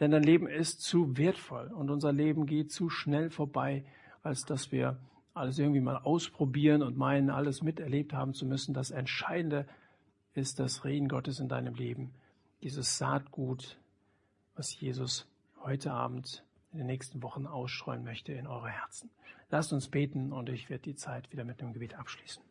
Denn dein Leben ist zu wertvoll und unser Leben geht zu schnell vorbei, als dass wir alles irgendwie mal ausprobieren und meinen, alles miterlebt haben zu müssen. Das Entscheidende ist das Reden Gottes in deinem Leben, dieses Saatgut, was Jesus heute Abend in den nächsten Wochen ausstreuen möchte in eure Herzen. Lasst uns beten und ich werde die Zeit wieder mit einem Gebet abschließen.